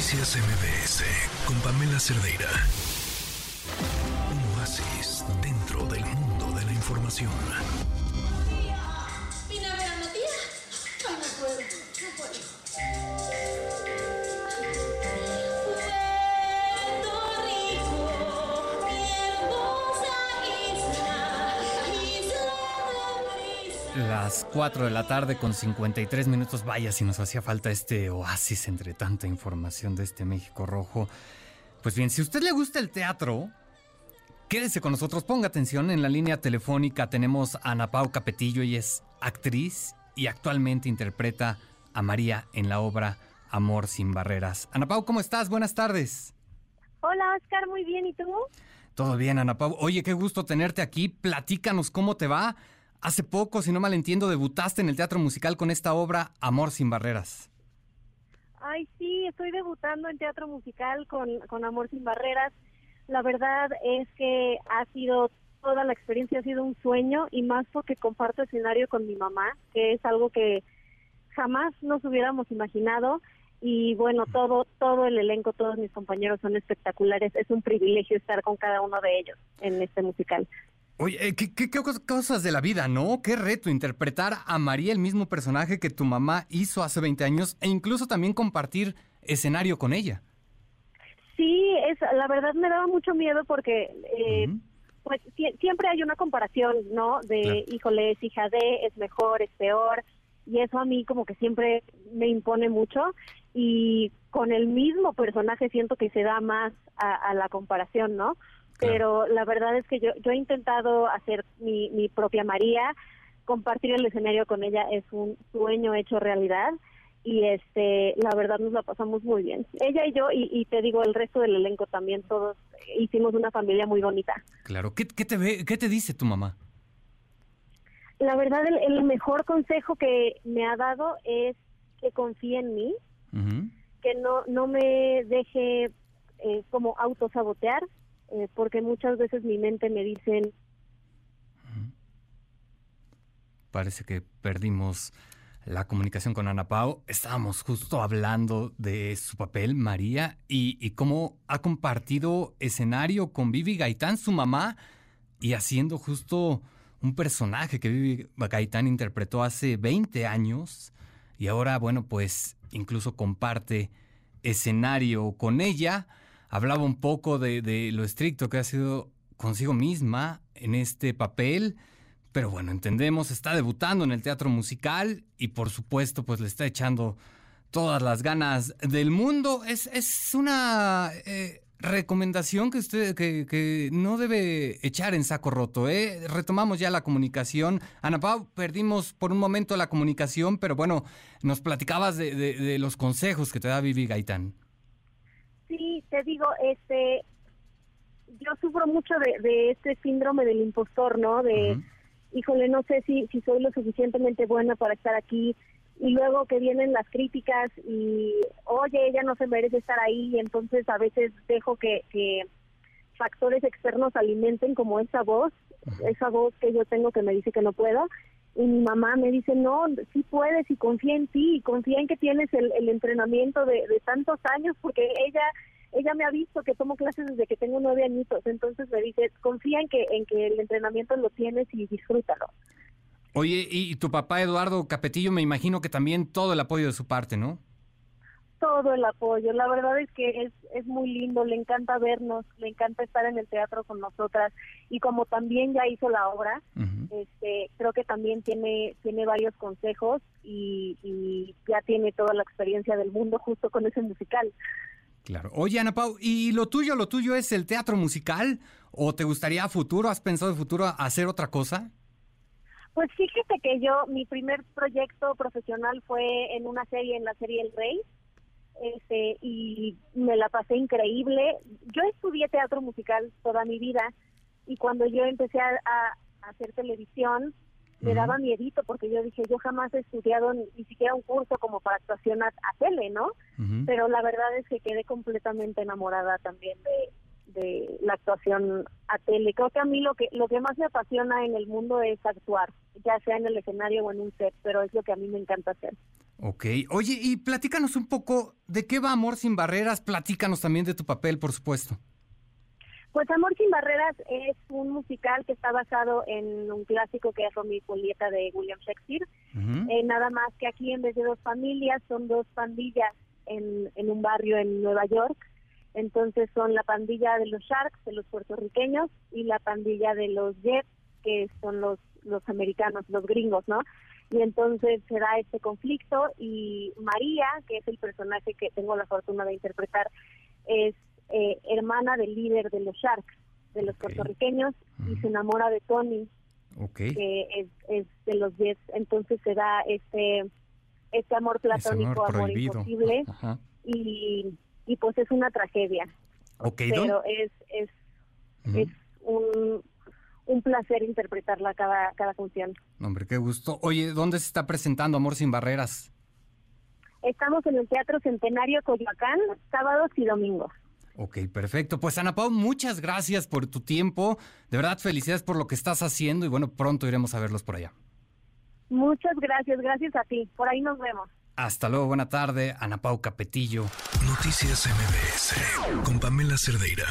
Noticias MBS con Pamela Cerdeira. Un oasis dentro del mundo de la información. ¿Vine a ver a Matías? Ay, no puedo, no puedo. Las 4 de la tarde con 53 minutos. Vaya, si nos hacía falta este oasis entre tanta información de este México rojo. Pues bien, si a usted le gusta el teatro, quédese con nosotros, ponga atención. En la línea telefónica tenemos a Ana Pau Capetillo, ella es actriz y actualmente interpreta a María en la obra Amor sin Barreras. Ana Pau, ¿cómo estás? Buenas tardes. Hola Oscar, muy bien, ¿y tú? Todo bien, Ana Pau. Oye, qué gusto tenerte aquí. Platícanos cómo te va. Hace poco, si no mal entiendo, debutaste en el teatro musical con esta obra Amor sin Barreras. Ay, sí, estoy debutando en teatro musical con, con Amor sin Barreras. La verdad es que ha sido, toda la experiencia ha sido un sueño y más porque comparto escenario con mi mamá, que es algo que jamás nos hubiéramos imaginado. Y bueno, todo, todo el elenco, todos mis compañeros son espectaculares. Es un privilegio estar con cada uno de ellos en este musical. Oye, eh, ¿qué, qué- qué cos- cosas de la vida, ¿no? Qué reto interpretar a María, el mismo personaje que tu mamá hizo hace 20 años, e incluso también compartir escenario con ella. Sí, es, la verdad me daba mucho miedo porque eh, pues sie- siempre hay una comparación, ¿no? De, Claro. híjole, es hija de, es mejor, es peor, y eso a mí como que siempre me impone mucho, y con el mismo personaje siento que se da más a, a la comparación, ¿no? Claro. Pero la verdad es que yo, yo he intentado hacer mi, mi propia María, compartir el escenario con ella es un sueño hecho realidad y este la verdad nos la pasamos muy bien. Ella y yo y, y te digo el resto del elenco también todos hicimos una familia muy bonita. Claro, ¿qué, qué te ve, qué te dice tu mamá? la verdad el, el mejor consejo que me ha dado es que confíe en mí que no no me deje eh, como autosabotear eh, porque muchas veces mi mente me dicen Parece que perdimos la comunicación con Ana Pau. Estábamos justo hablando de su papel, María, y, y cómo ha compartido escenario con Vivi Gaitán, su mamá, y haciendo justo un personaje que Vivi Gaitán interpretó hace 20 años. Y ahora, bueno, pues incluso comparte escenario con ella. Hablaba un poco de, lo estricto que ha sido consigo misma en este papel. Pero bueno, entendemos, está debutando en el teatro musical y por supuesto pues le está echando todas las ganas del mundo. Es, es una eh, recomendación que usted que, no debe echar en saco roto. ¿eh? Retomamos ya la comunicación. Ana Pau, perdimos por un momento la comunicación, pero bueno, nos platicabas de, de- de los consejos que te da Vivi Gaitán. Sí, te digo, este, yo sufro mucho de, de este síndrome del impostor, ¿no? De, híjole, no sé si, si soy lo suficientemente buena para estar aquí. Y luego que vienen las críticas y, oye, ella no se merece estar ahí, y entonces a veces dejo que, que factores externos alimenten como esa voz, esa voz que yo tengo que me dice que no puedo. Y mi mamá me dice, no, sí puedes y confía en ti, y confía en que tienes el, el entrenamiento de, de tantos años, porque ella ella me ha visto que tomo clases desde que tengo nueve añitos, entonces me dice, confía en que, en que el entrenamiento lo tienes y disfrútalo. Oye, y, y tu papá Eduardo Capetillo, me imagino que también todo el apoyo de su parte, ¿no? Todo el apoyo. La verdad es que es, es muy lindo, le encanta vernos, le encanta estar en el teatro con nosotras y como también ya hizo la obra, este, creo que también tiene tiene varios consejos y, y ya tiene toda la experiencia del mundo justo con ese musical. Claro. Oye, Ana Pau, ¿y lo tuyo, lo tuyo es el teatro musical? ¿O te gustaría a futuro, has pensado en futuro hacer otra cosa? Pues fíjate que yo, mi primer proyecto profesional fue en una serie, en la serie El Rey, este, y me la pasé increíble. Yo estudié teatro musical toda mi vida y cuando yo empecé a, hacer televisión me daba miedito porque yo dije, yo jamás he estudiado ni, siquiera un curso como para actuación a, a tele, ¿no? Pero la verdad es que quedé completamente enamorada también de, de la actuación a tele. Creo que a mí lo que lo que más me apasiona en el mundo es actuar, ya sea en el escenario o en un set, pero es lo que a mí me encanta hacer. Ok. Oye, y platícanos un poco de qué va Amor sin Barreras. Platícanos también de tu papel, por supuesto. Pues Amor sin Barreras es un musical que está basado en un clásico que es Romeo y Julieta de William Shakespeare. Eh, nada más que aquí en vez de dos familias son dos pandillas en, en un barrio en Nueva York. Entonces son la pandilla de los Sharks, de los puertorriqueños, y la pandilla de los Jets, que son los, los americanos, los gringos, ¿no? Y entonces se da este conflicto y María, que es el personaje que tengo la fortuna de interpretar, es eh, hermana del líder de los Sharks, de los puertorriqueños, y se enamora de Tony, que es, es, de los Jets. Entonces se da este este amor platónico, amor, imposible, y, y pues es una tragedia. Pero es, es, es un, un placer interpretarla cada, cada función. Hombre, qué gusto. Oye, ¿dónde se está presentando Amor sin Barreras? Estamos en el Teatro Centenario Coyoacán, sábados y domingos. Ok, perfecto. Pues Ana Pau, muchas gracias por tu tiempo. De verdad, felicidades por lo que estás haciendo y bueno, pronto iremos a verlos por allá. Muchas gracias, gracias a ti. Por ahí nos vemos. Hasta luego, buena tarde. Ana Pau Capetillo. Noticias MBS con Pamela Cerdeira.